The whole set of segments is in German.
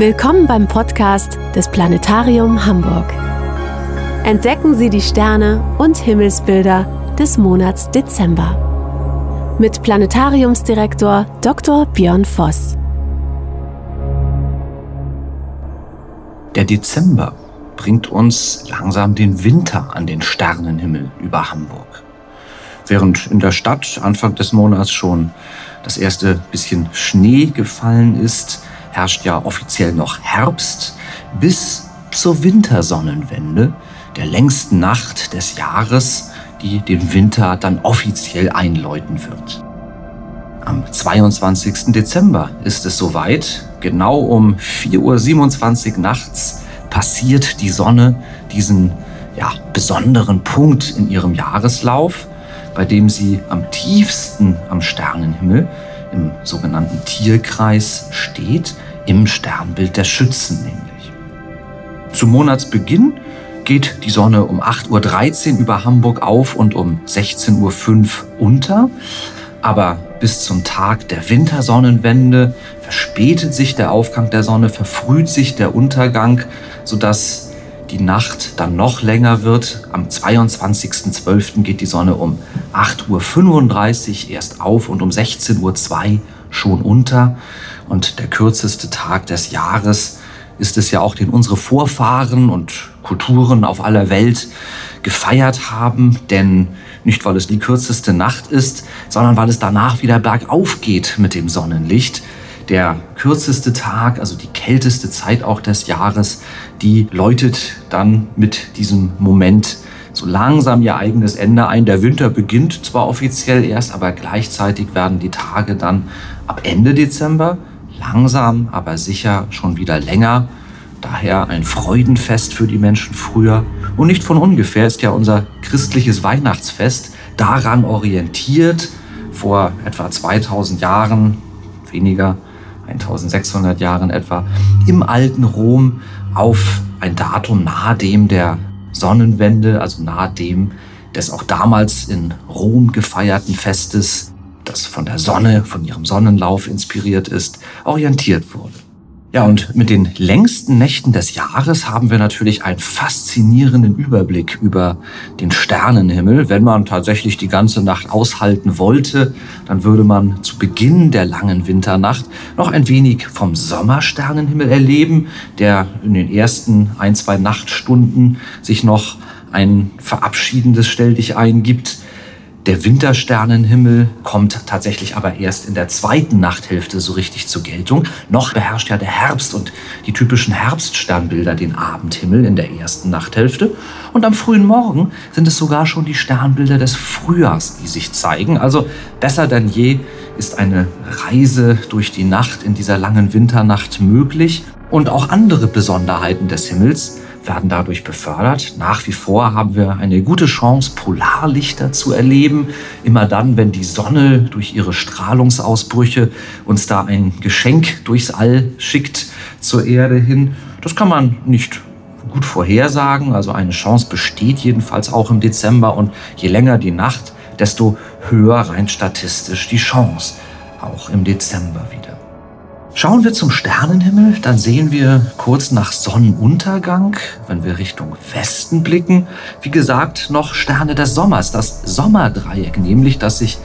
Willkommen beim Podcast des Planetarium Hamburg. Entdecken Sie die Sterne und Himmelsbilder des Monats Dezember. Mit Planetariumsdirektor Dr. Björn Voss. Der Dezember bringt uns langsam den Winter an den Sternenhimmel über Hamburg. Während in der Stadt Anfang des Monats schon das erste bisschen Schnee gefallen ist, herrscht ja offiziell noch Herbst bis zur Wintersonnenwende, der längsten Nacht des Jahres, die den Winter dann offiziell einläuten wird. Am 22. Dezember ist es soweit. Genau um 4.27 Uhr nachts passiert die Sonne diesen ja, besonderen Punkt in ihrem Jahreslauf, bei dem sie am tiefsten am Sternenhimmel im sogenannten Tierkreis steht, im Sternbild der Schützen nämlich. Zum Monatsbeginn geht die Sonne um 8.13 Uhr über Hamburg auf und um 16.05 Uhr unter. Aber bis zum Tag der Wintersonnenwende verspätet sich der Aufgang der Sonne, verfrüht sich der Untergang, sodass die Nacht dann noch länger wird. Am 22.12. geht die Sonne um 8.35 Uhr erst auf und um 16.02 Uhr schon unter. Und der kürzeste Tag des Jahres ist es ja auch, den unsere Vorfahren und Kulturen auf aller Welt gefeiert haben. Denn nicht, weil es die kürzeste Nacht ist, sondern weil es danach wieder bergauf geht mit dem Sonnenlicht. Der kürzeste Tag, also die kälteste Zeit auch des Jahres, die läutet dann mit diesem Moment so langsam ihr eigenes Ende ein. Der Winter beginnt zwar offiziell erst, aber gleichzeitig werden die Tage dann ab Ende Dezember langsam, aber sicher schon wieder länger. Daher ein Freudenfest für die Menschen früher. Und nicht von ungefähr ist ja unser christliches Weihnachtsfest daran orientiert, vor etwa 2000 Jahren, weniger, 1600 Jahren etwa, im alten Rom auf ein Datum nahe dem der Sonnenwende, also nahe dem des auch damals in Rom gefeierten Festes, das von der Sonne, von ihrem Sonnenlauf inspiriert ist, orientiert wurde. Ja, und mit den längsten Nächten des Jahres haben wir natürlich einen faszinierenden Überblick über den Sternenhimmel. Wenn man tatsächlich die ganze Nacht aushalten wollte, dann würde man zu Beginn der langen Winternacht noch ein wenig vom Sommersternenhimmel erleben, der in den ersten ein, zwei Nachtstunden sich noch ein verabschiedendes Stell dich ein gibt. Der Wintersternenhimmel kommt tatsächlich aber erst in der zweiten Nachthälfte so richtig zur Geltung. Noch beherrscht ja der Herbst und die typischen Herbststernbilder den Abendhimmel in der ersten Nachthälfte. Und am frühen Morgen sind es sogar schon die Sternbilder des Frühjahrs, die sich zeigen. Also besser denn je ist eine Reise durch die Nacht in dieser langen Winternacht möglich. Und auch andere Besonderheiten des Himmels werden dadurch befördert. Nach wie vor haben wir eine gute Chance, Polarlichter zu erleben. Immer dann, wenn die Sonne durch ihre Strahlungsausbrüche uns da ein Geschenk durchs All schickt zur Erde hin. Das kann man nicht gut vorhersagen. Also eine Chance besteht jedenfalls auch im Dezember. Und je länger die Nacht, desto höher rein statistisch die Chance. Auch im Dezember wieder. Schauen wir zum Sternenhimmel, dann sehen wir kurz nach Sonnenuntergang, wenn wir Richtung Westen blicken, wie gesagt, noch Sterne des Sommers, das Sommerdreieck, nämlich das sich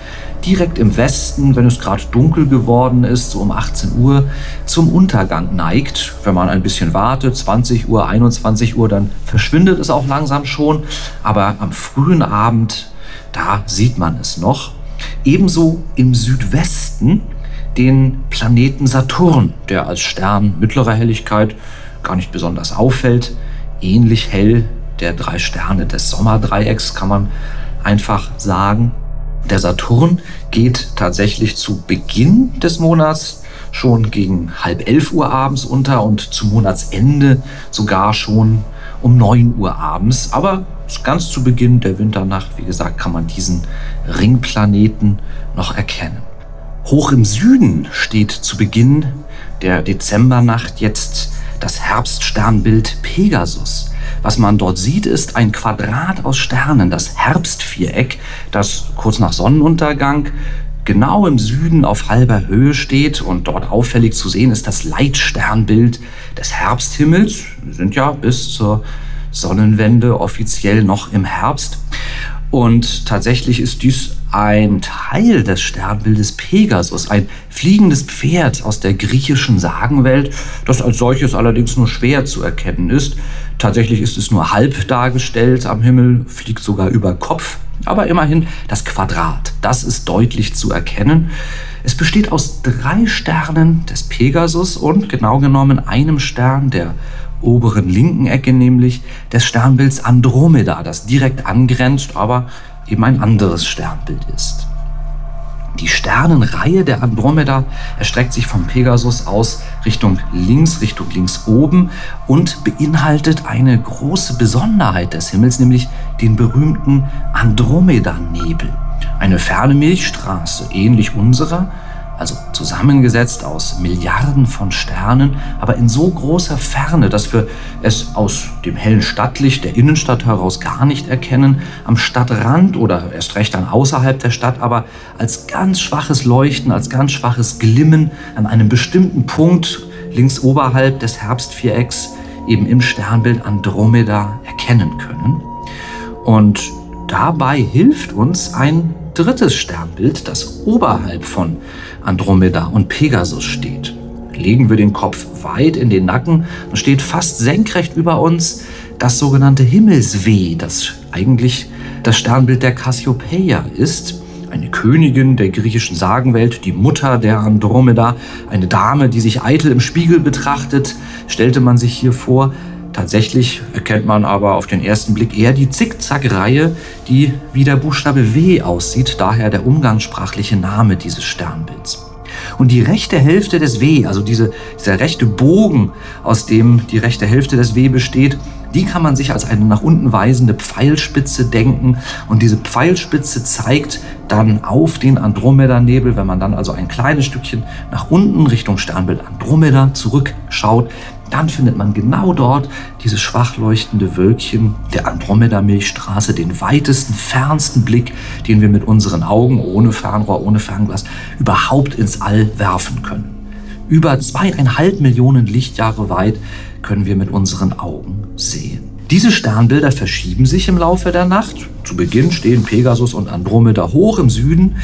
direkt im Westen, wenn es gerade dunkel geworden ist, so um 18 Uhr, zum Untergang neigt. Wenn man ein bisschen wartet, 20 Uhr, 21 Uhr, dann verschwindet es auch langsam schon. Aber am frühen Abend, da sieht man es noch. Ebenso im Südwesten den Planeten Saturn, der als Stern mittlerer Helligkeit gar nicht besonders auffällt. Ähnlich hell der drei Sterne des Sommerdreiecks kann man einfach sagen. Der Saturn geht tatsächlich zu Beginn des Monats schon gegen halb elf Uhr abends unter und zum Monatsende sogar schon um neun Uhr abends. Aber ganz zu Beginn der Winternacht, wie gesagt, kann man diesen Ringplaneten noch erkennen. Hoch im Süden steht zu Beginn der Dezembernacht jetzt das Herbststernbild Pegasus. Was man dort sieht, ist ein Quadrat aus Sternen, das Herbstviereck, das kurz nach Sonnenuntergang genau im Süden auf halber Höhe steht und dort auffällig zu sehen ist das Leitsternbild des Herbsthimmels. Wir sind ja bis zur Sonnenwende offiziell noch im Herbst. Und tatsächlich ist dies ein Teil des Sternbildes Pegasus, ein fliegendes Pferd aus der griechischen Sagenwelt, das als solches allerdings nur schwer zu erkennen ist. Tatsächlich ist es nur halb dargestellt am Himmel, fliegt sogar über Kopf. Aber immerhin das Quadrat, das ist deutlich zu erkennen. Es besteht aus drei Sternen des Pegasus und genau genommen einem Stern der oberen linken Ecke, nämlich des Sternbilds Andromeda, das direkt angrenzt, aber eben ein anderes Sternbild ist. Die Sternenreihe der Andromeda erstreckt sich vom Pegasus aus Richtung links, Richtung links oben und beinhaltet eine große Besonderheit des Himmels, nämlich den berühmten Andromeda-Nebel. Eine ferne Milchstraße, ähnlich unserer, also zusammengesetzt aus Milliarden von Sternen, aber in so großer Ferne, dass wir es aus dem hellen Stadtlicht der Innenstadt heraus gar nicht erkennen, am Stadtrand oder erst recht dann außerhalb der Stadt, aber als ganz schwaches Leuchten, als ganz schwaches Glimmen an einem bestimmten Punkt links oberhalb des Herbstvierecks eben im Sternbild Andromeda erkennen können. Und dabei hilft uns ein drittes Sternbild, das oberhalb von Andromeda und Pegasus steht. Legen wir den Kopf weit in den Nacken, dann steht fast senkrecht über uns das sogenannte Himmelsweh, das eigentlich das Sternbild der Cassiopeia ist. Eine Königin der griechischen Sagenwelt, die Mutter der Andromeda, eine Dame, die sich eitel im Spiegel betrachtet, stellte man sich hier vor. Tatsächlich erkennt man aber auf den ersten Blick eher die Zickzack-Reihe, die wie der Buchstabe W aussieht, daher der umgangssprachliche Name dieses Sternbilds. Und die rechte Hälfte des W, also diese, dieser rechte Bogen, aus dem die rechte Hälfte des W besteht, die kann man sich als eine nach unten weisende Pfeilspitze denken. Und diese Pfeilspitze zeigt dann auf den Andromeda-Nebel. Wenn man dann also ein kleines Stückchen nach unten Richtung Sternbild Andromeda zurückschaut, dann findet man genau dort dieses schwach leuchtende Wölkchen der Andromeda-Milchstraße, den weitesten, fernsten Blick, den wir mit unseren Augen ohne Fernrohr, ohne Fernglas überhaupt ins All werfen können. Über zweieinhalb Millionen Lichtjahre weit können wir mit unseren Augen sehen. Diese Sternbilder verschieben sich im Laufe der Nacht. Zu Beginn stehen Pegasus und Andromeda hoch im Süden,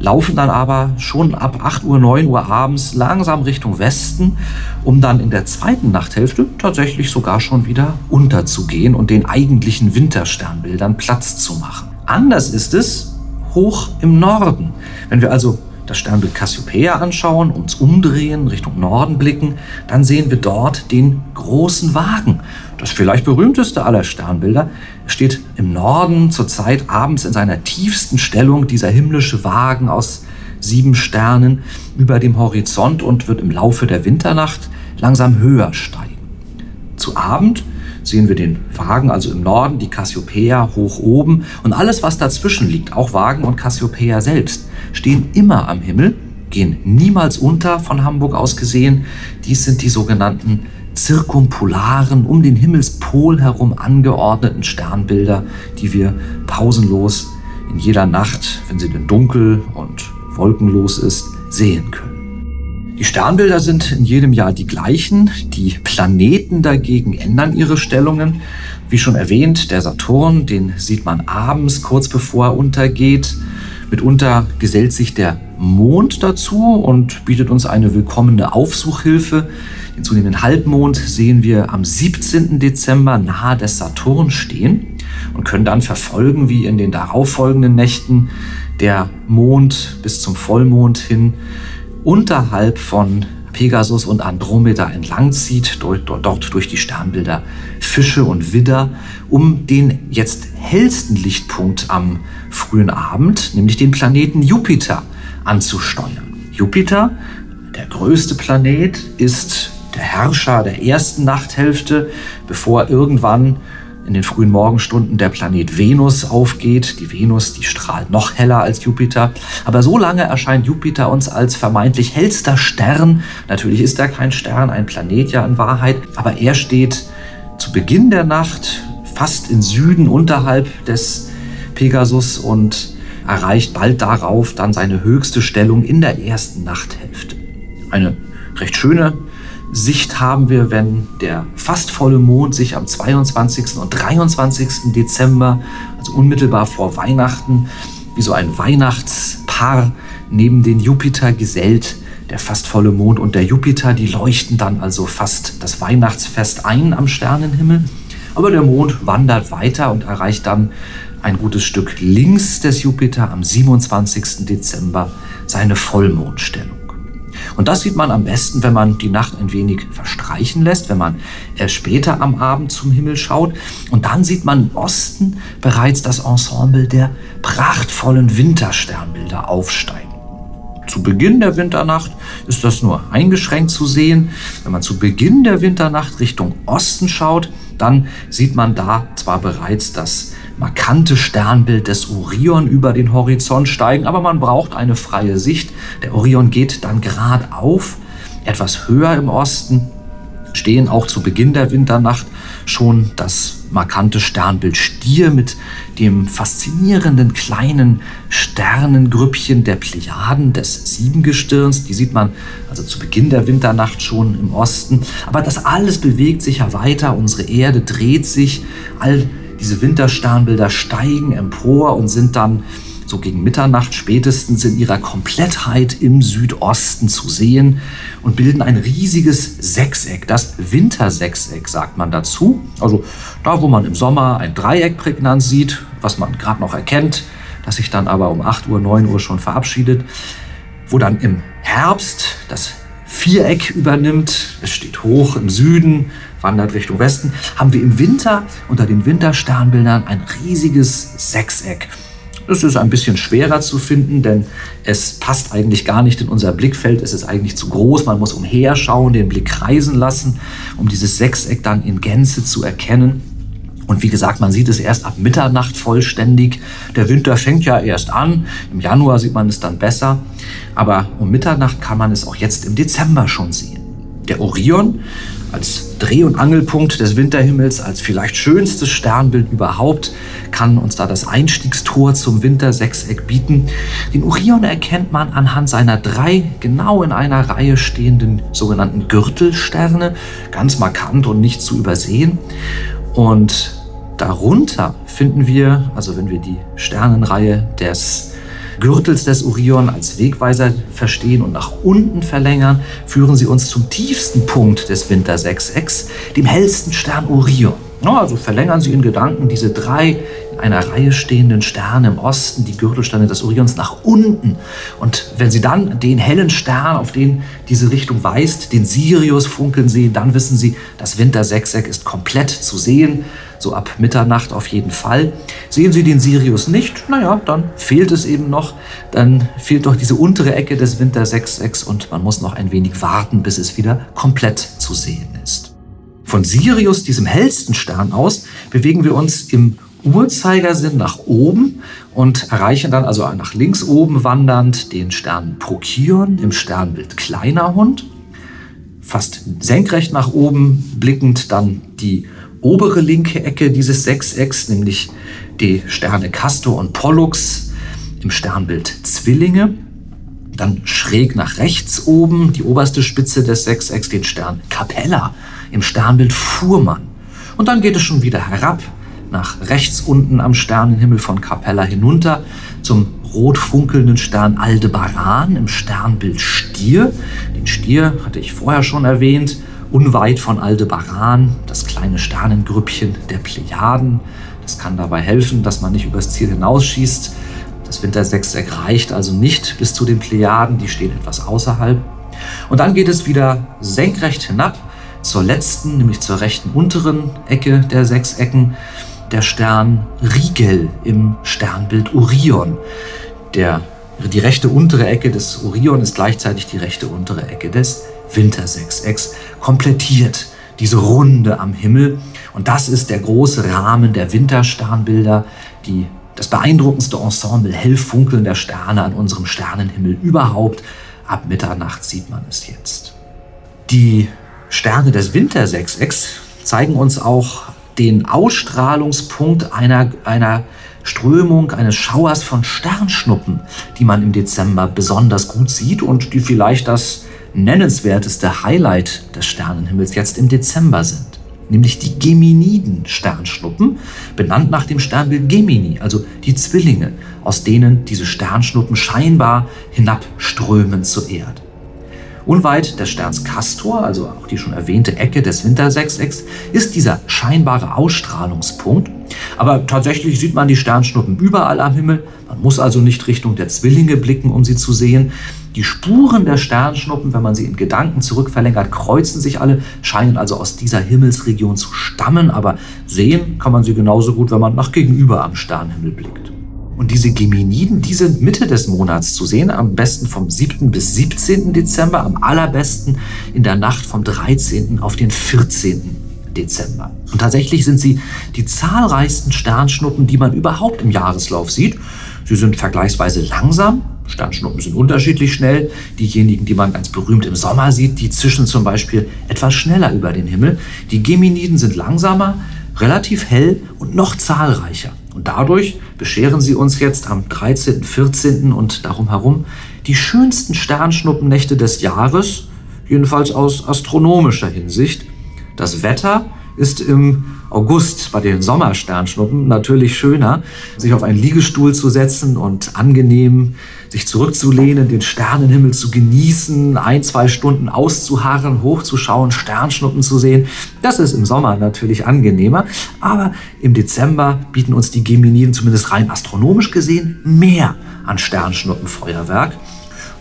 laufen dann aber schon ab 8 Uhr, 9 Uhr abends langsam Richtung Westen, um dann in der zweiten Nachthälfte tatsächlich sogar schon wieder unterzugehen und den eigentlichen Wintersternbildern Platz zu machen. Anders ist es hoch im Norden. Wenn wir also das Sternbild Cassiopeia anschauen, uns umdrehen, Richtung Norden blicken, dann sehen wir dort den großen Wagen. Das vielleicht berühmteste aller Sternbilder steht im Norden zurzeit abends in seiner tiefsten Stellung dieser himmlische Wagen aus sieben Sternen über dem Horizont und wird im Laufe der Winternacht langsam höher steigen. Zu Abend sehen wir den Wagen, also im Norden, die Cassiopeia hoch oben und alles, was dazwischen liegt, auch Wagen und Cassiopeia selbst, stehen immer am Himmel, gehen niemals unter von Hamburg aus gesehen. Dies sind die sogenannten zirkumpolaren, um den Himmelspol herum angeordneten Sternbilder, die wir pausenlos in jeder Nacht, wenn sie denn dunkel und wolkenlos ist, sehen können. Die Sternbilder sind in jedem Jahr die gleichen. Die Planeten dagegen ändern ihre Stellungen. Wie schon erwähnt, der Saturn, den sieht man abends, kurz bevor er untergeht. Mitunter gesellt sich der Mond dazu und bietet uns eine willkommene Aufsuchhilfe. Den zunehmenden Halbmond sehen wir am 17. Dezember nahe des Saturn stehen und können dann verfolgen, wie in den darauffolgenden Nächten der Mond bis zum Vollmond hin unterhalb von Pegasus und Andromeda entlangzieht, dort, dort durch die Sternbilder Fische und Widder, um den jetzt hellsten Lichtpunkt am frühen Abend, nämlich den Planeten Jupiter, anzusteuern. Jupiter, der größte Planet, ist der Herrscher der ersten Nachthälfte, bevor irgendwann in den frühen Morgenstunden der Planet Venus aufgeht. Die Venus, die strahlt noch heller als Jupiter. Aber so lange erscheint Jupiter uns als vermeintlich hellster Stern. Natürlich ist er kein Stern, ein Planet ja in Wahrheit. Aber er steht zu Beginn der Nacht fast im Süden unterhalb des Pegasus und erreicht bald darauf dann seine höchste Stellung in der ersten Nachthälfte. Eine recht schöne Sicht haben wir, wenn der fast volle Mond sich am 22. und 23. Dezember, also unmittelbar vor Weihnachten, wie so ein Weihnachtspaar neben den Jupiter gesellt. Der fast volle Mond und der Jupiter, die leuchten dann also fast das Weihnachtsfest ein am Sternenhimmel. Aber der Mond wandert weiter und erreicht dann ein gutes Stück links des Jupiter am 27. Dezember seine Vollmondstellung. Und das sieht man am besten, wenn man die Nacht ein wenig verstreichen lässt, wenn man erst später am Abend zum Himmel schaut. Und dann sieht man im Osten bereits das Ensemble der prachtvollen Wintersternbilder aufsteigen. Zu Beginn der Winternacht ist das nur eingeschränkt zu sehen. Wenn man zu Beginn der Winternacht Richtung Osten schaut, dann sieht man da zwar bereits das markante Sternbild des Orion über den Horizont steigen, aber man braucht eine freie Sicht. Der Orion geht dann gerade auf, etwas höher im Osten, stehen auch zu Beginn der Winternacht schon das markante Sternbild Stier mit dem faszinierenden kleinen Sternengrüppchen der Plejaden des Siebengestirns. Die sieht man also zu Beginn der Winternacht schon im Osten. Aber das alles bewegt sich ja weiter. Unsere Erde dreht sich. All diese Wintersternbilder steigen empor und sind dann so gegen Mitternacht spätestens in ihrer Komplettheit im Südosten zu sehen und bilden ein riesiges Sechseck. Das Wintersechseck sagt man dazu. Also da, wo man im Sommer ein Dreieck prägnant sieht, was man gerade noch erkennt, das sich dann aber um 8 Uhr, 9 Uhr schon verabschiedet, wo dann im Herbst das Viereck übernimmt. Es steht hoch im Süden, wandert Richtung Westen. Haben wir im Winter unter den Wintersternbildern ein riesiges Sechseck. Es ist ein bisschen schwerer zu finden, denn es passt eigentlich gar nicht in unser Blickfeld. Es ist eigentlich zu groß. Man muss umherschauen, den Blick kreisen lassen, um dieses Sechseck dann in Gänze zu erkennen. Und wie gesagt, man sieht es erst ab Mitternacht vollständig. Der Winter fängt ja erst an. Im Januar sieht man es dann besser. Aber um Mitternacht kann man es auch jetzt im Dezember schon sehen. Der Orion als Dreh- und Angelpunkt des Winterhimmels, als vielleicht schönstes Sternbild überhaupt, kann uns da das Einstiegstor zum Wintersechseck bieten. Den Orion erkennt man anhand seiner drei genau in einer Reihe stehenden sogenannten Gürtelsterne, ganz markant und nicht zu übersehen. Und darunter finden wir, also wenn wir die Sternenreihe des Gürtels des Orion als Wegweiser verstehen und nach unten verlängern, führen sie uns zum tiefsten Punkt des Wintersechsecks, dem hellsten Stern Orion. Also verlängern Sie in Gedanken diese drei in einer Reihe stehenden Sterne im Osten, die Gürtelsterne des Orions, nach unten. Und wenn Sie dann den hellen Stern, auf den diese Richtung weist, den Sirius funkeln sehen, dann wissen Sie, das Wintersechseck ist komplett zu sehen so ab Mitternacht auf jeden Fall. Sehen Sie den Sirius nicht, naja, dann fehlt es eben noch. Dann fehlt doch diese untere Ecke des Winter 6.6 und man muss noch ein wenig warten, bis es wieder komplett zu sehen ist. Von Sirius, diesem hellsten Stern aus, bewegen wir uns im Uhrzeigersinn nach oben und erreichen dann also nach links oben wandernd den Stern Procyon im Sternbild Kleiner Hund. Fast senkrecht nach oben blickend dann die obere linke Ecke dieses Sechsecks, nämlich die Sterne Castor und Pollux im Sternbild Zwillinge. Dann schräg nach rechts oben die oberste Spitze des Sechsecks, den Stern Capella im Sternbild Fuhrmann. Und dann geht es schon wieder herab, nach rechts unten am Sternenhimmel von Capella hinunter zum rot funkelnden Stern Aldebaran im Sternbild Stier. Den Stier hatte ich vorher schon erwähnt unweit von Aldebaran, das kleine Sternengrüppchen der Plejaden. Das kann dabei helfen, dass man nicht übers Ziel hinausschießt. Das Wintersechseck reicht also nicht bis zu den Plejaden, die stehen etwas außerhalb. Und dann geht es wieder senkrecht hinab zur letzten, nämlich zur rechten unteren Ecke der Sechsecken, der Stern Rigel im Sternbild Orion. Der, die rechte untere Ecke des Orion ist gleichzeitig die rechte untere Ecke des Wintersechsecks komplettiert diese Runde am Himmel. Und das ist der große Rahmen der Wintersternbilder, die das beeindruckendste Ensemble hell funkelnder Sterne an unserem Sternenhimmel überhaupt. Ab Mitternacht sieht man es jetzt. Die Sterne des Wintersechsecks zeigen uns auch den Ausstrahlungspunkt einer, einer Strömung eines Schauers von Sternschnuppen, die man im Dezember besonders gut sieht und die vielleicht das nennenswerteste Highlight des Sternenhimmels jetzt im Dezember sind nämlich die Geminiden-Sternschnuppen, benannt nach dem Sternbild Gemini, also die Zwillinge, aus denen diese Sternschnuppen scheinbar hinabströmen zur Erde. Unweit des Sterns Castor, also auch die schon erwähnte Ecke des Wintersechsecks, ist dieser scheinbare Ausstrahlungspunkt. Aber tatsächlich sieht man die Sternschnuppen überall am Himmel. Man muss also nicht Richtung der Zwillinge blicken, um sie zu sehen. Die Spuren der Sternschnuppen, wenn man sie in Gedanken zurückverlängert, kreuzen sich alle, scheinen also aus dieser Himmelsregion zu stammen, aber sehen kann man sie genauso gut, wenn man nach gegenüber am Sternenhimmel blickt. Und diese Geminiden, die sind Mitte des Monats zu sehen, am besten vom 7. bis 17. Dezember, am allerbesten in der Nacht vom 13. auf den 14. Dezember. Und tatsächlich sind sie die zahlreichsten Sternschnuppen, die man überhaupt im Jahreslauf sieht. Sie sind vergleichsweise langsam. Sternschnuppen sind unterschiedlich schnell. Diejenigen, die man ganz berühmt im Sommer sieht, die zischen zum Beispiel etwas schneller über den Himmel. Die Geminiden sind langsamer, relativ hell und noch zahlreicher. Und dadurch bescheren sie uns jetzt am 13., 14. und darum herum die schönsten Sternschnuppennächte des Jahres, jedenfalls aus astronomischer Hinsicht. Das Wetter ist im August bei den Sommersternschnuppen natürlich schöner, sich auf einen Liegestuhl zu setzen und angenehm sich zurückzulehnen, den Sternenhimmel zu genießen, ein, zwei Stunden auszuharren, hochzuschauen, Sternschnuppen zu sehen. Das ist im Sommer natürlich angenehmer, aber im Dezember bieten uns die Geminiden zumindest rein astronomisch gesehen mehr an Sternschnuppenfeuerwerk.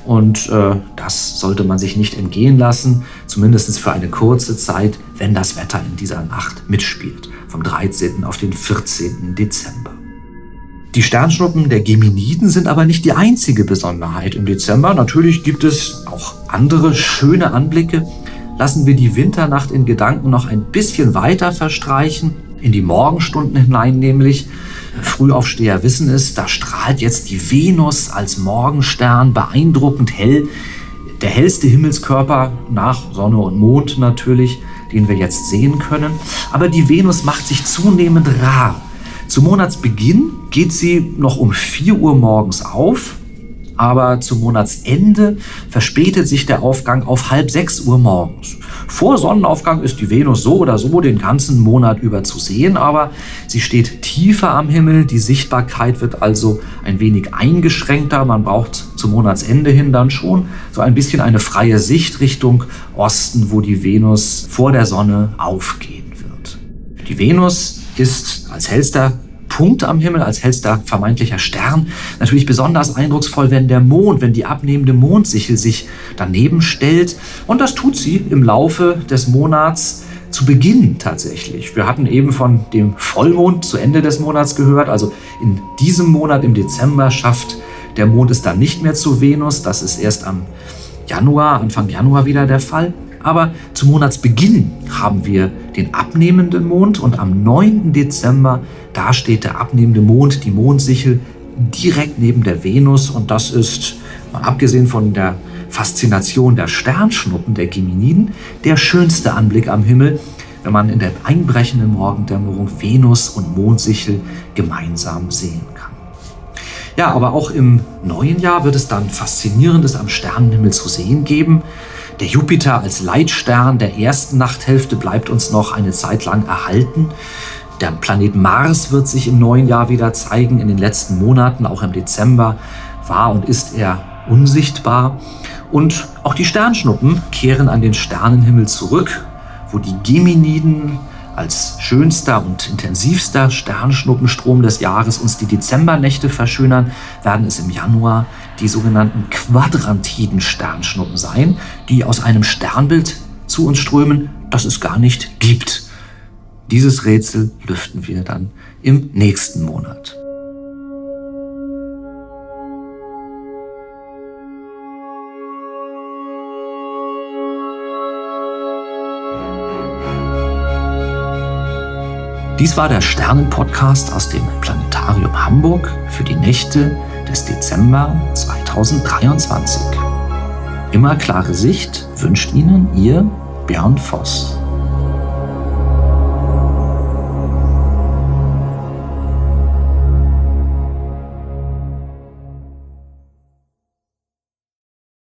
Und äh, das sollte man sich nicht entgehen lassen, zumindest für eine kurze Zeit, wenn das Wetter in dieser Nacht mitspielt, vom 13. auf den 14. Dezember. Die Sternschnuppen der Geminiden sind aber nicht die einzige Besonderheit im Dezember. Natürlich gibt es auch andere schöne Anblicke. Lassen wir die Winternacht in Gedanken noch ein bisschen weiter verstreichen, in die Morgenstunden hinein nämlich. Frühaufsteher wissen es, da strahlt jetzt die Venus als Morgenstern beeindruckend hell. Der hellste Himmelskörper nach Sonne und Mond natürlich, den wir jetzt sehen können. Aber die Venus macht sich zunehmend rar. Zu Monatsbeginn geht sie noch um 4 Uhr morgens auf, aber zum Monatsende verspätet sich der Aufgang auf halb 6 Uhr morgens. Vor Sonnenaufgang ist die Venus so oder so den ganzen Monat über zu sehen, aber sie steht tiefer am Himmel. Die Sichtbarkeit wird also ein wenig eingeschränkter. Man braucht zum Monatsende hin dann schon so ein bisschen eine freie Sicht Richtung Osten, wo die Venus vor der Sonne aufgehen wird. Die Venus ist als hellster Punkt am Himmel, als hellster vermeintlicher Stern. Natürlich besonders eindrucksvoll, wenn der Mond, wenn die abnehmende Mondsichel sich daneben stellt. Und das tut sie im Laufe des Monats zu Beginn tatsächlich. Wir hatten eben von dem Vollmond zu Ende des Monats gehört. Also in diesem Monat, im Dezember, schafft der Mond es dann nicht mehr zu Venus. Das ist erst am Januar, Anfang Januar wieder der Fall. Aber zu Monatsbeginn haben wir den abnehmenden Mond und am 9. Dezember, da steht der abnehmende Mond, die Mondsichel, direkt neben der Venus und das ist, mal abgesehen von der Faszination der Sternschnuppen der Geminiden, der schönste Anblick am Himmel, wenn man in der einbrechenden Morgendämmerung Venus und Mondsichel gemeinsam sehen kann. Ja, aber auch im neuen Jahr wird es dann Faszinierendes am Sternenhimmel zu sehen geben. Der Jupiter als Leitstern der ersten Nachthälfte bleibt uns noch eine Zeit lang erhalten. Der Planet Mars wird sich im neuen Jahr wieder zeigen. In den letzten Monaten, auch im Dezember, war und ist er unsichtbar. Und auch die Sternschnuppen kehren an den Sternenhimmel zurück, wo die Geminiden als schönster und intensivster Sternschnuppenstrom des Jahres uns die Dezembernächte verschönern, werden es im Januar die sogenannten quadrantiden Sternschnuppen sein, die aus einem Sternbild zu uns strömen, das es gar nicht gibt. Dieses Rätsel lüften wir dann im nächsten Monat. Dies war der Sternenpodcast aus dem Planetarium Hamburg für die Nächte des Dezember 2023. Immer klare Sicht wünscht Ihnen Ihr Björn Voss.